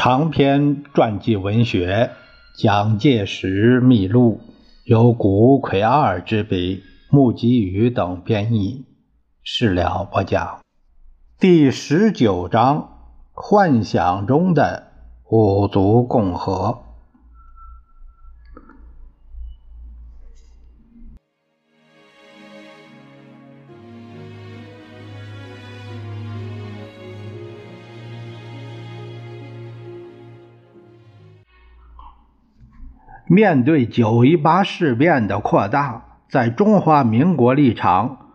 长篇传记文学《蒋介石秘录》，由谷葵二之笔，木吉宇等编译，事了不讲。第十九章：幻想中的五族共和。面对九一八事变的扩大，在中华民国立场，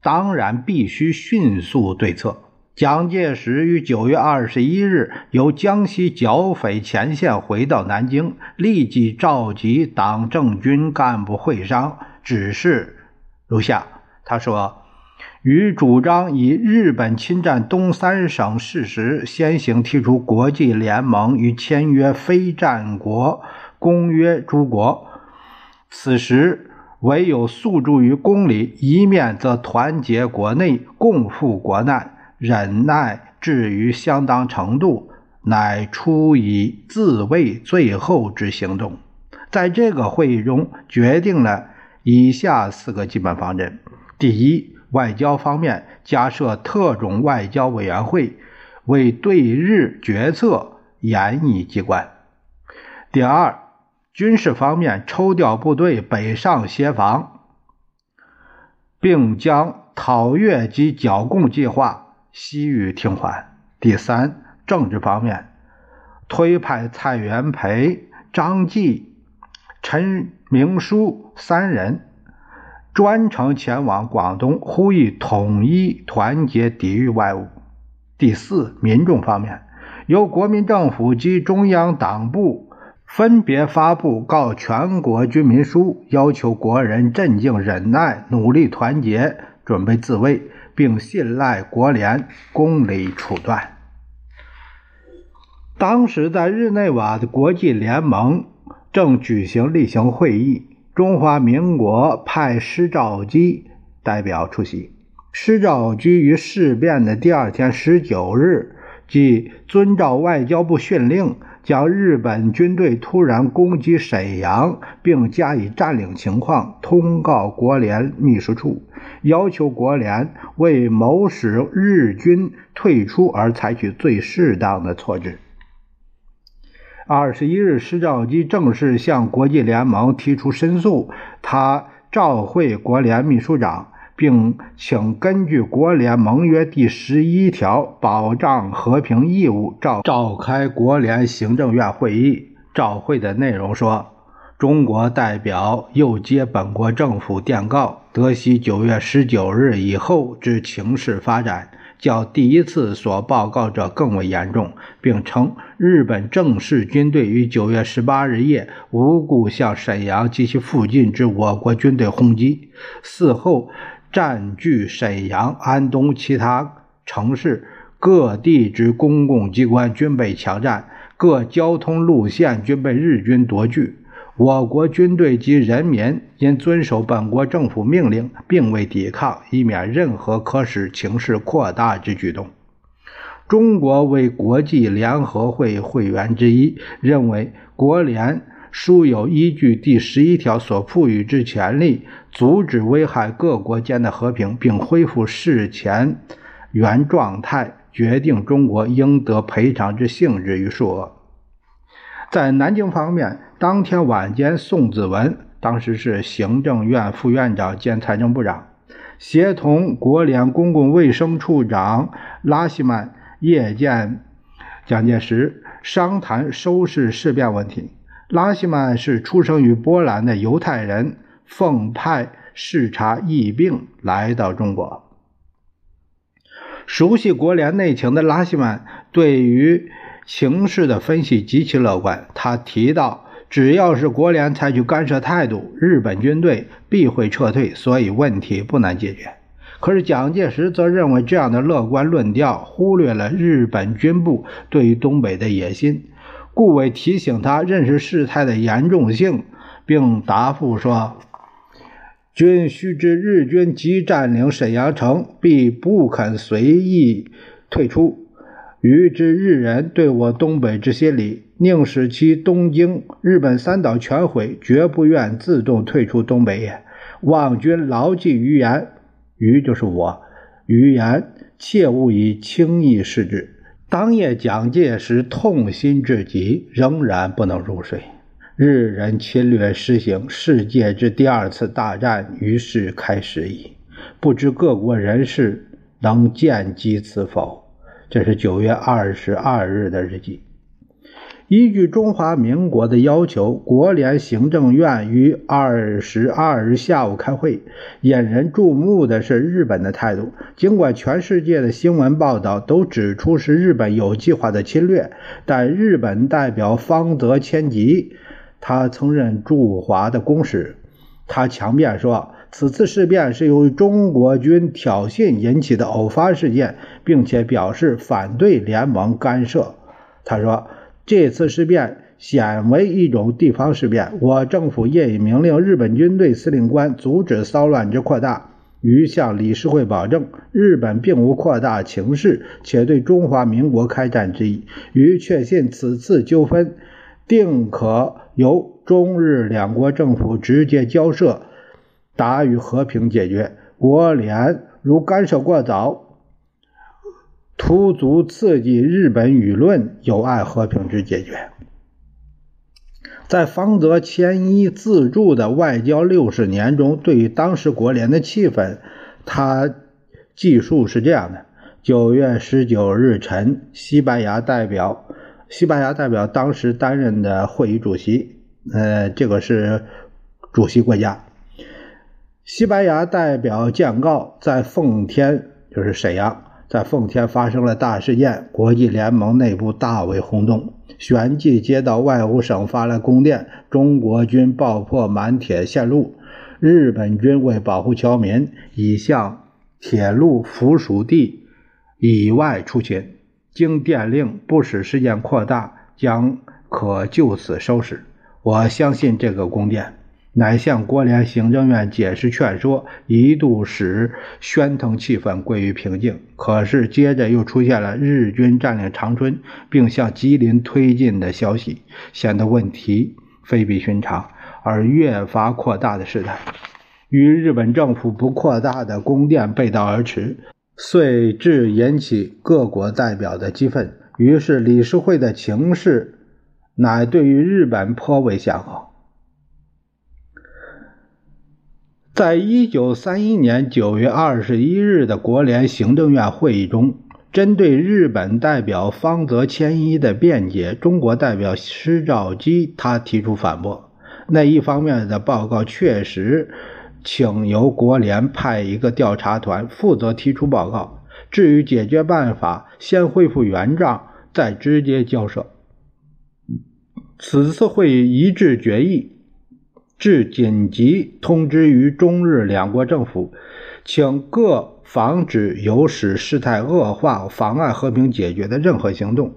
当然必须迅速对策。蒋介石于九月二十一日由江西剿匪前线回到南京，立即召集党政军干部会商，指示如下：他说，与主张以日本侵占东三省事实，先行提出国际联盟与签约非战国。公约诸国，此时唯有诉诸于公理，一面则团结国内，共赴国难，忍耐至于相当程度，乃出以自卫最后之行动。在这个会议中，决定了以下四个基本方针：第一，外交方面加设特种外交委员会，为对日决策研议机关；第二，军事方面，抽调部队北上协防，并将讨粤及剿共计划西予停缓。第三，政治方面，推派蔡元培、张继、陈明书三人专程前往广东，呼吁统一团结，抵御外侮。第四，民众方面，由国民政府及中央党部。分别发布告全国军民书，要求国人镇静忍耐，努力团结，准备自卫，并信赖国联公理处断。当时在日内瓦的国际联盟正举行例行会议，中华民国派施肇基代表出席。施肇基于事变的第二天，十九日，即遵照外交部训令。将日本军队突然攻击沈阳并加以占领情况通告国联秘书处，要求国联为谋使日军退出而采取最适当的措施。二十一日，施肇基正式向国际联盟提出申诉，他召会国联秘书长。并请根据国联盟约第十一条保障和平义务召召开国联行政院会议。召会的内容说：中国代表又接本国政府电告，得悉九月十九日以后之情势发展，较第一次所报告者更为严重，并称日本正式军队于九月十八日夜无故向沈阳及其附近之我国军队轰击，事后。占据沈阳、安东其他城市各地之公共机关均被强占，各交通路线均被日军夺据。我国军队及人民因遵守本国政府命令，并未抵抗，以免任何可使情势扩大之举动。中国为国际联合会会员之一，认为国联。书有依据第十一条所赋予之权利，阻止危害各国间的和平，并恢复事前原状态，决定中国应得赔偿之性质与数额。在南京方面，当天晚间，宋子文当时是行政院副院长兼财政部长，协同国联公共卫生处长拉希曼夜见蒋介石，商谈收拾事变问题。拉希曼是出生于波兰的犹太人，奉派视察疫病来到中国。熟悉国联内情的拉希曼对于情势的分析极其乐观。他提到，只要是国联采取干涉态度，日本军队必会撤退，所以问题不难解决。可是蒋介石则认为这样的乐观论调忽略了日本军部对于东北的野心。顾伟提醒他认识事态的严重性，并答复说：“君须知，日军即占领沈阳城，必不肯随意退出。予知日人对我东北之心理，宁使其东京、日本三岛全毁，绝不愿自动退出东北也。望君牢记余言，余就是我，余言切勿以轻易视之。当夜蒋介石，痛心至极，仍然不能入睡。日人侵略实行，世界之第二次大战于是开始矣。不知各国人士能见机此否？这是九月二十二日的日记。依据中华民国的要求，国联行政院于二十二日下午开会。引人注目的是日本的态度。尽管全世界的新闻报道都指出是日本有计划的侵略，但日本代表方泽千吉，他曾任驻华的公使，他强辩说。此次事变是由中国军挑衅引起的偶发事件，并且表示反对联盟干涉。他说：“这次事变显为一种地方事变，我政府业已明令日本军队司令官阻止骚乱之扩大。于向理事会保证，日本并无扩大情势，且对中华民国开战之意。于确信此次纠纷定可由中日两国政府直接交涉。”达于和平解决。国联如干涉过早，突足刺激日本舆论，有碍和平之解决。在方泽千一自著的《外交六十年》中，对于当时国联的气氛，他记述是这样的：九月十九日晨，西班牙代表，西班牙代表当时担任的会议主席，呃，这个是主席国家。西班牙代表见告，在奉天就是沈阳，在奉天发生了大事件，国际联盟内部大为轰动。旋即接到外务省发来公电，中国军爆破满铁线路，日本军为保护侨民，已向铁路附属地以外出勤。经电令，不使事件扩大，将可就此收拾。我相信这个公电。乃向国联行政院解释劝说，一度使喧腾气氛归于平静。可是接着又出现了日军占领长春，并向吉林推进的消息，显得问题非比寻常，而越发扩大的事态。与日本政府不扩大的宫殿背道而驰，遂致引起各国代表的激愤。于是理事会的情势乃对于日本颇为向好。在一九三一年九月二十一日的国联行政院会议中，针对日本代表方泽千一的辩解，中国代表施肇基他提出反驳。那一方面的报告确实请由国联派一个调查团负责提出报告，至于解决办法，先恢复原状，再直接交涉。此次会议一致决议。致紧急通知于中日两国政府，请各防止有使事态恶化、妨碍和平解决的任何行动。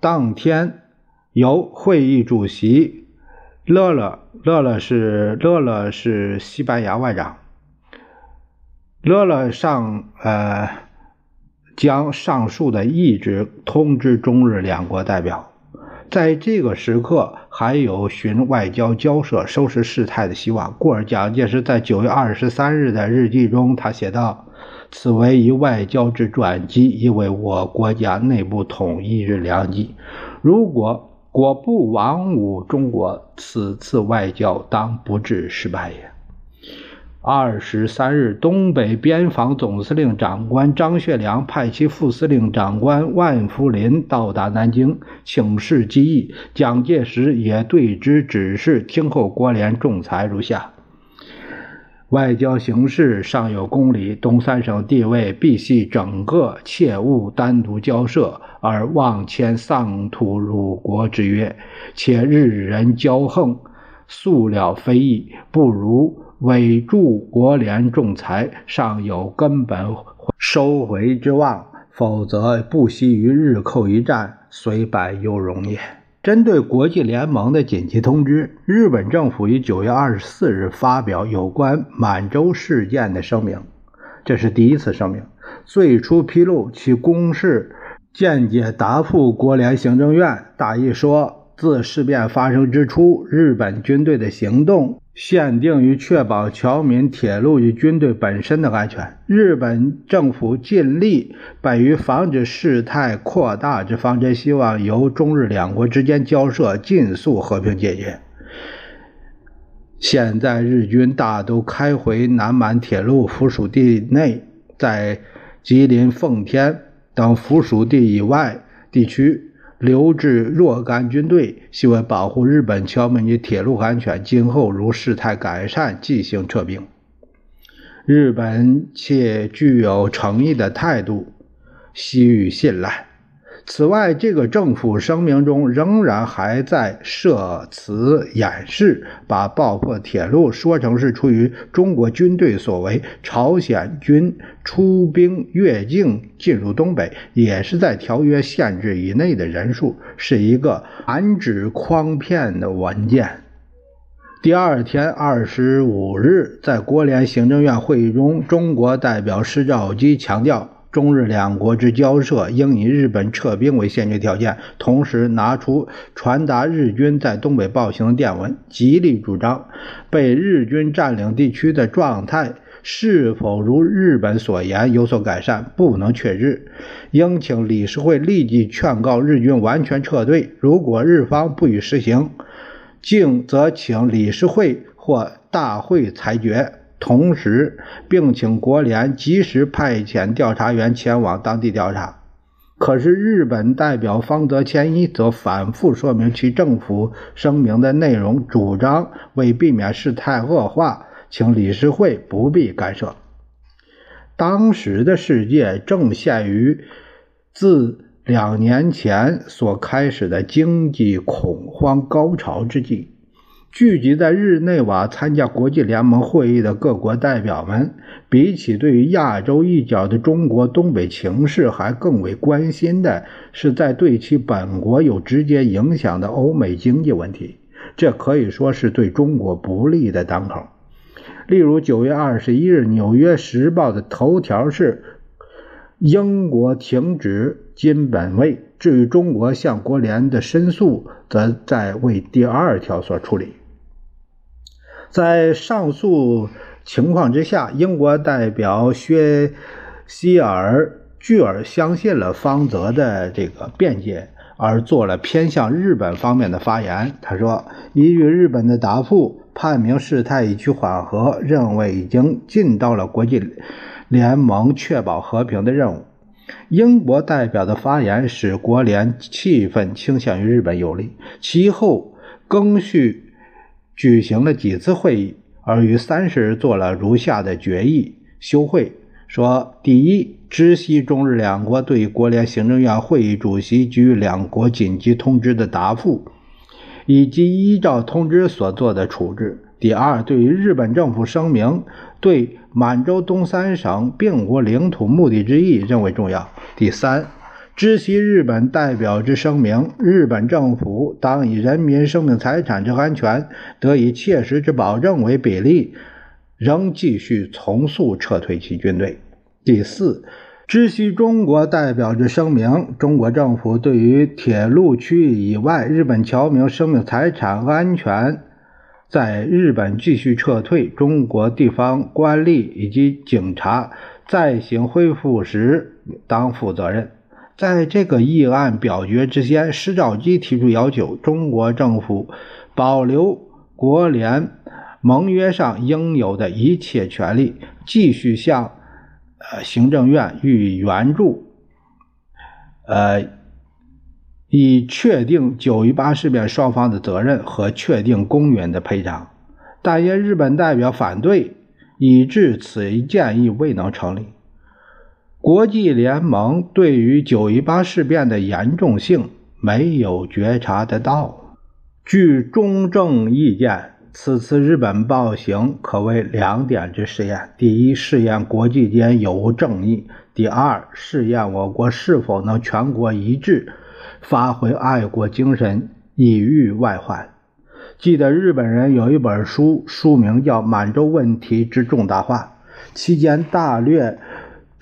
当天，由会议主席乐乐乐乐是乐乐是西班牙外长，乐乐上呃将上述的意志通知中日两国代表。在这个时刻，还有寻外交交涉、收拾事态的希望。故而，蒋介石在九月二十三日的日记中，他写道：“此为一外交之转机，亦为我国家内部统一之良机。如果果不亡吾中国，此次外交当不致失败也。”二十三日，东北边防总司令长官张学良派其副司令长官万福林到达南京，请示机议。蒋介石也对之指示，听候国联仲裁如下：外交形势尚有公理，东三省地位必系整个，切勿单独交涉而妄签丧土辱国之约。且日人骄横，素了非议，不如。委助国联仲裁，尚有根本收回之望；否则，不惜于日寇一战，虽败犹荣也。针对国际联盟的紧急通知，日本政府于九月二十四日发表有关满洲事件的声明，这是第一次声明。最初披露其公示，间接答复国联行政院，大意说：自事变发生之初，日本军队的行动。限定于确保侨民、铁路与军队本身的安全。日本政府尽力本于防止事态扩大之方针，希望由中日两国之间交涉尽速和平解决。现在日军大都开回南满铁路附属地内，在吉林、奉天等附属地以外地区。留置若干军队，希望保护日本侨民及铁路安全。今后如事态改善，即行撤兵。日本且具有诚意的态度，悉予信赖。此外，这个政府声明中仍然还在设词掩饰，把爆破铁路说成是出于中国军队所为。朝鲜军出兵越境进入东北，也是在条约限制以内的人数，是一个含指诓骗的文件。第二天，二十五日，在国联行政院会议中，中国代表施肇基强调。中日两国之交涉应以日本撤兵为先决条件，同时拿出传达日军在东北暴行的电文，极力主张被日军占领地区的状态是否如日本所言有所改善，不能确知，应请理事会立即劝告日军完全撤退。如果日方不予实行，竟则请理事会或大会裁决。同时，并请国联及时派遣调查员前往当地调查。可是，日本代表方泽千一则反复说明其政府声明的内容，主张为避免事态恶化，请理事会不必干涉。当时的世界正陷于自两年前所开始的经济恐慌高潮之际。聚集在日内瓦参加国际联盟会议的各国代表们，比起对于亚洲一角的中国东北情势，还更为关心的是在对其本国有直接影响的欧美经济问题。这可以说是对中国不利的当口。例如，九月二十一日，《纽约时报》的头条是“英国停止金本位”，至于中国向国联的申诉，则在为第二条所处理。在上述情况之下，英国代表薛希尔巨尔相信了方泽的这个辩解，而做了偏向日本方面的发言。他说：“依据日本的答复，判明事态已趋缓和，认为已经尽到了国际联盟确保和平的任务。”英国代表的发言使国联气氛倾向于日本有利。其后更续。举行了几次会议，而于三十日做了如下的决议：休会。说第一，知悉中日两国对国联行政院会议主席给予两国紧急通知的答复，以及依照通知所做的处置。第二，对于日本政府声明对满洲东三省并无领土目的之意，认为重要。第三。知悉日本代表之声明，日本政府当以人民生命财产之安全得以切实之保证为比例，仍继续从速撤退其军队。第四，知悉中国代表之声明，中国政府对于铁路区域以外日本侨民生命财产安全在日本继续撤退，中国地方官吏以及警察再行恢复时当负责任。在这个议案表决之前，施肇基提出要求，中国政府保留国联盟约上应有的一切权利，继续向呃行政院予以援助，呃，以确定九一八事变双方的责任和确定公允的赔偿。但因日本代表反对，以致此建议未能成立。国际联盟对于九一八事变的严重性没有觉察得到。据中正意见，此次日本暴行可谓两点之试验：第一，试验国际间有无正义；第二，试验我国是否能全国一致发挥爱国精神，以御外患。记得日本人有一本书，书名叫《满洲问题之重大化》，期间大略。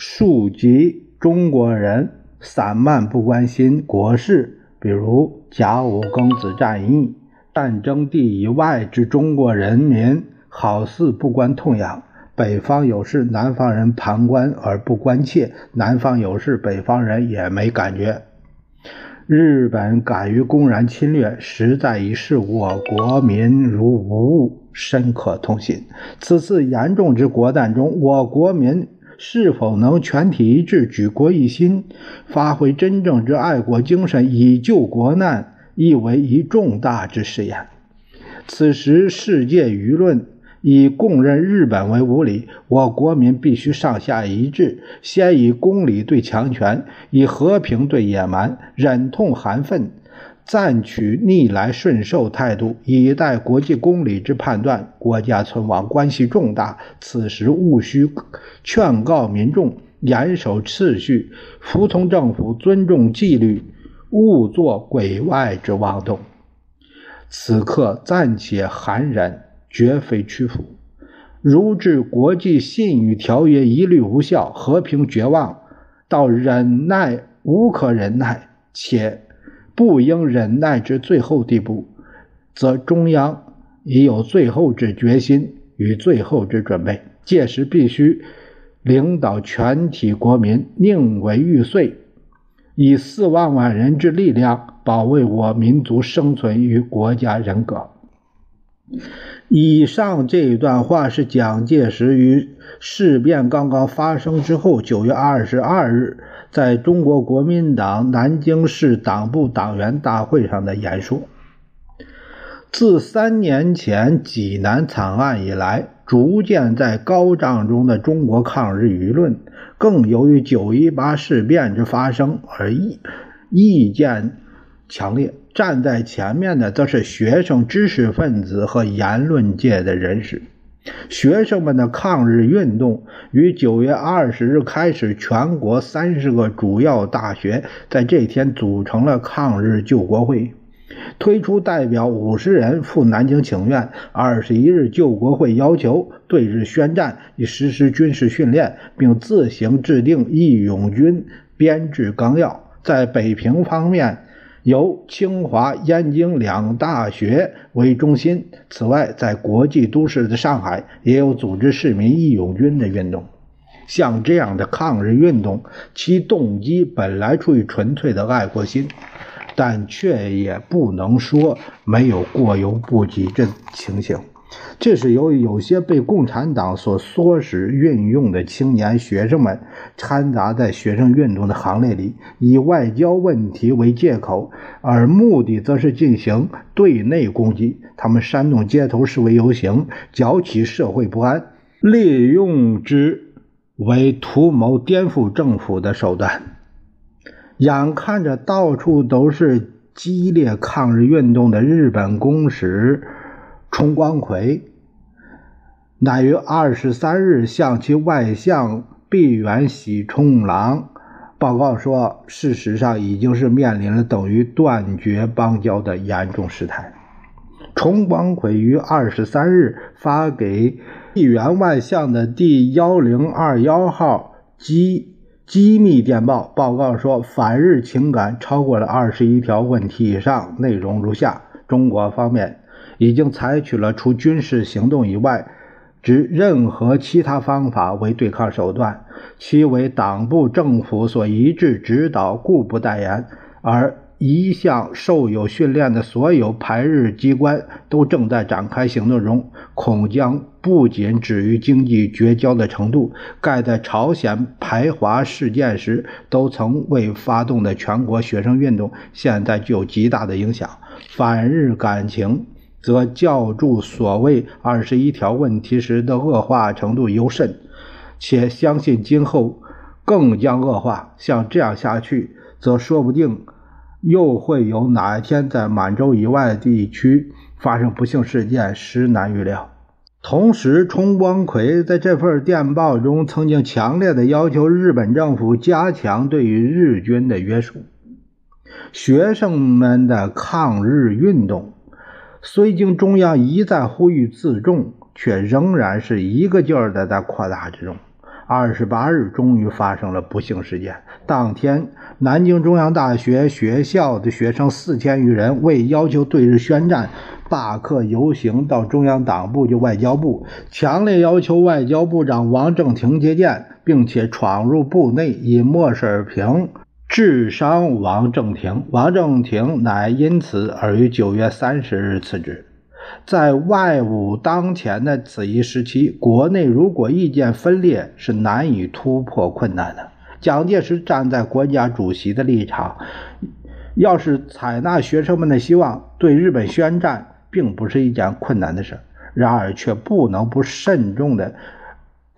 庶几中国人散漫不关心国事，比如甲午庚子战役，战争地以外之中国人民好似不关痛痒。北方有事，南方人旁观而不关切；南方有事，北方人也没感觉。日本敢于公然侵略，实在已视我国民如无物，深可痛心。此次严重之国难中，我国民是否能全体一致、举国一心，发挥真正之爱国精神，以救国难，亦为一重大之试验。此时世界舆论。以供认日本为无理，我国民必须上下一致，先以公理对强权，以和平对野蛮，忍痛含愤，暂取逆来顺受态度，以待国际公理之判断。国家存亡关系重大，此时务须劝告民众严守秩序，服从政府，尊重纪律，勿作鬼外之妄动。此刻暂且含忍。绝非屈服。如至国际信誉条约一律无效，和平绝望，到忍耐无可忍耐且不应忍耐之最后地步，则中央已有最后之决心与最后之准备。届时必须领导全体国民宁为玉碎，以四万万人之力量保卫我民族生存与国家人格。以上这一段话是蒋介石于事变刚刚发生之后，九月二十二日，在中国国民党南京市党部党员大会上的演说。自三年前济南惨案以来，逐渐在高涨中的中国抗日舆论，更由于九一八事变之发生而意意见强烈。站在前面的则是学生、知识分子和言论界的人士。学生们的抗日运动于九月二十日开始，全国三十个主要大学在这天组成了抗日救国会，推出代表五十人赴南京请愿。二十一日，救国会要求对日宣战，以实施军事训练，并自行制定义勇军编制纲要。在北平方面。由清华、燕京两大学为中心。此外，在国际都市的上海，也有组织市民义勇军的运动。像这样的抗日运动，其动机本来出于纯粹的爱国心，但却也不能说没有过犹不及这情形。这是由于有些被共产党所唆使运用的青年学生们掺杂在学生运动的行列里，以外交问题为借口，而目的则是进行对内攻击。他们煽动街头示威游行，搅起社会不安，利用之为图谋颠覆政府的手段。眼看着到处都是激烈抗日运动的日本公使。冲光葵乃于二十三日向其外相毕原喜冲郎报告说，事实上已经是面临了等于断绝邦交的严重事态。冲光葵于二十三日发给毕原外相的第幺零二幺号机机密电报，报告说，反日情感超过了二十一条问题以上，内容如下：中国方面。已经采取了除军事行动以外之任何其他方法为对抗手段，其为党部政府所一致指导，故不待言。而一向受有训练的所有排日机关都正在展开行动中，恐将不仅止于经济绝交的程度，盖在朝鲜排华事件时都曾未发动的全国学生运动，现在具有极大的影响。反日感情。则较注所谓二十一条问题时的恶化程度尤甚，且相信今后更将恶化。像这样下去，则说不定又会有哪一天在满洲以外地区发生不幸事件，实难预料。同时，冲光葵在这份电报中曾经强烈的要求日本政府加强对于日军的约束。学生们的抗日运动。虽经中央一再呼吁自重，却仍然是一个劲儿的在扩大之中。二十八日，终于发生了不幸事件。当天，南京中央大学学校的学生四千余人为要求对日宣战，罢课游行到中央党部及外交部，强烈要求外交部长王正廷接见，并且闯入部内，以墨水瓶致伤王正廷。王正廷乃因此而于九月三十日辞职。在外务当前的此一时期，国内如果意见分裂，是难以突破困难的。蒋介石站在国家主席的立场，要是采纳学生们的希望，对日本宣战，并不是一件困难的事。然而，却不能不慎重的。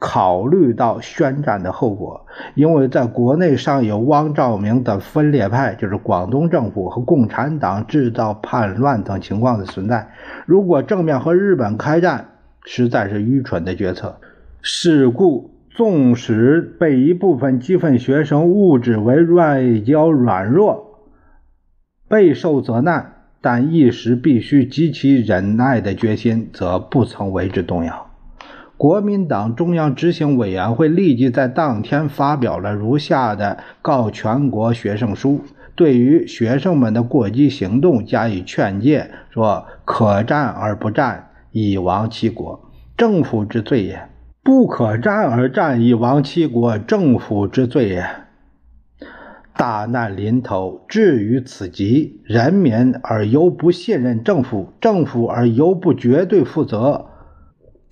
考虑到宣战的后果，因为在国内尚有汪兆铭的分裂派，就是广东政府和共产党制造叛乱等情况的存在。如果正面和日本开战，实在是愚蠢的决策。是故，纵使被一部分激愤学生误指为外交软弱，备受责难，但一时必须极其忍耐的决心，则不曾为之动摇。国民党中央执行委员会立即在当天发表了如下的告全国学生书，对于学生们的过激行动加以劝诫，说：“可战而不战，以亡其国，政府之罪也；不可战而战，以亡其国，政府之罪也。大难临头，至于此极，人民而犹不信任政府，政府而犹不绝对负责。”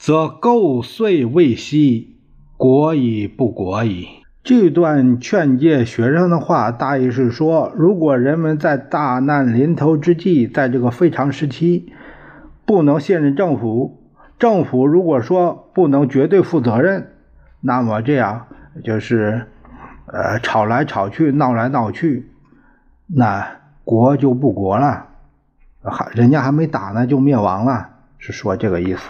则构遂未息，国已不国矣。这段劝诫学生的话，大意是说：如果人们在大难临头之际，在这个非常时期，不能信任政府，政府如果说不能绝对负责任，那么这样就是，呃，吵来吵去，闹来闹去，那国就不国了，还人家还没打呢，就灭亡了，是说这个意思。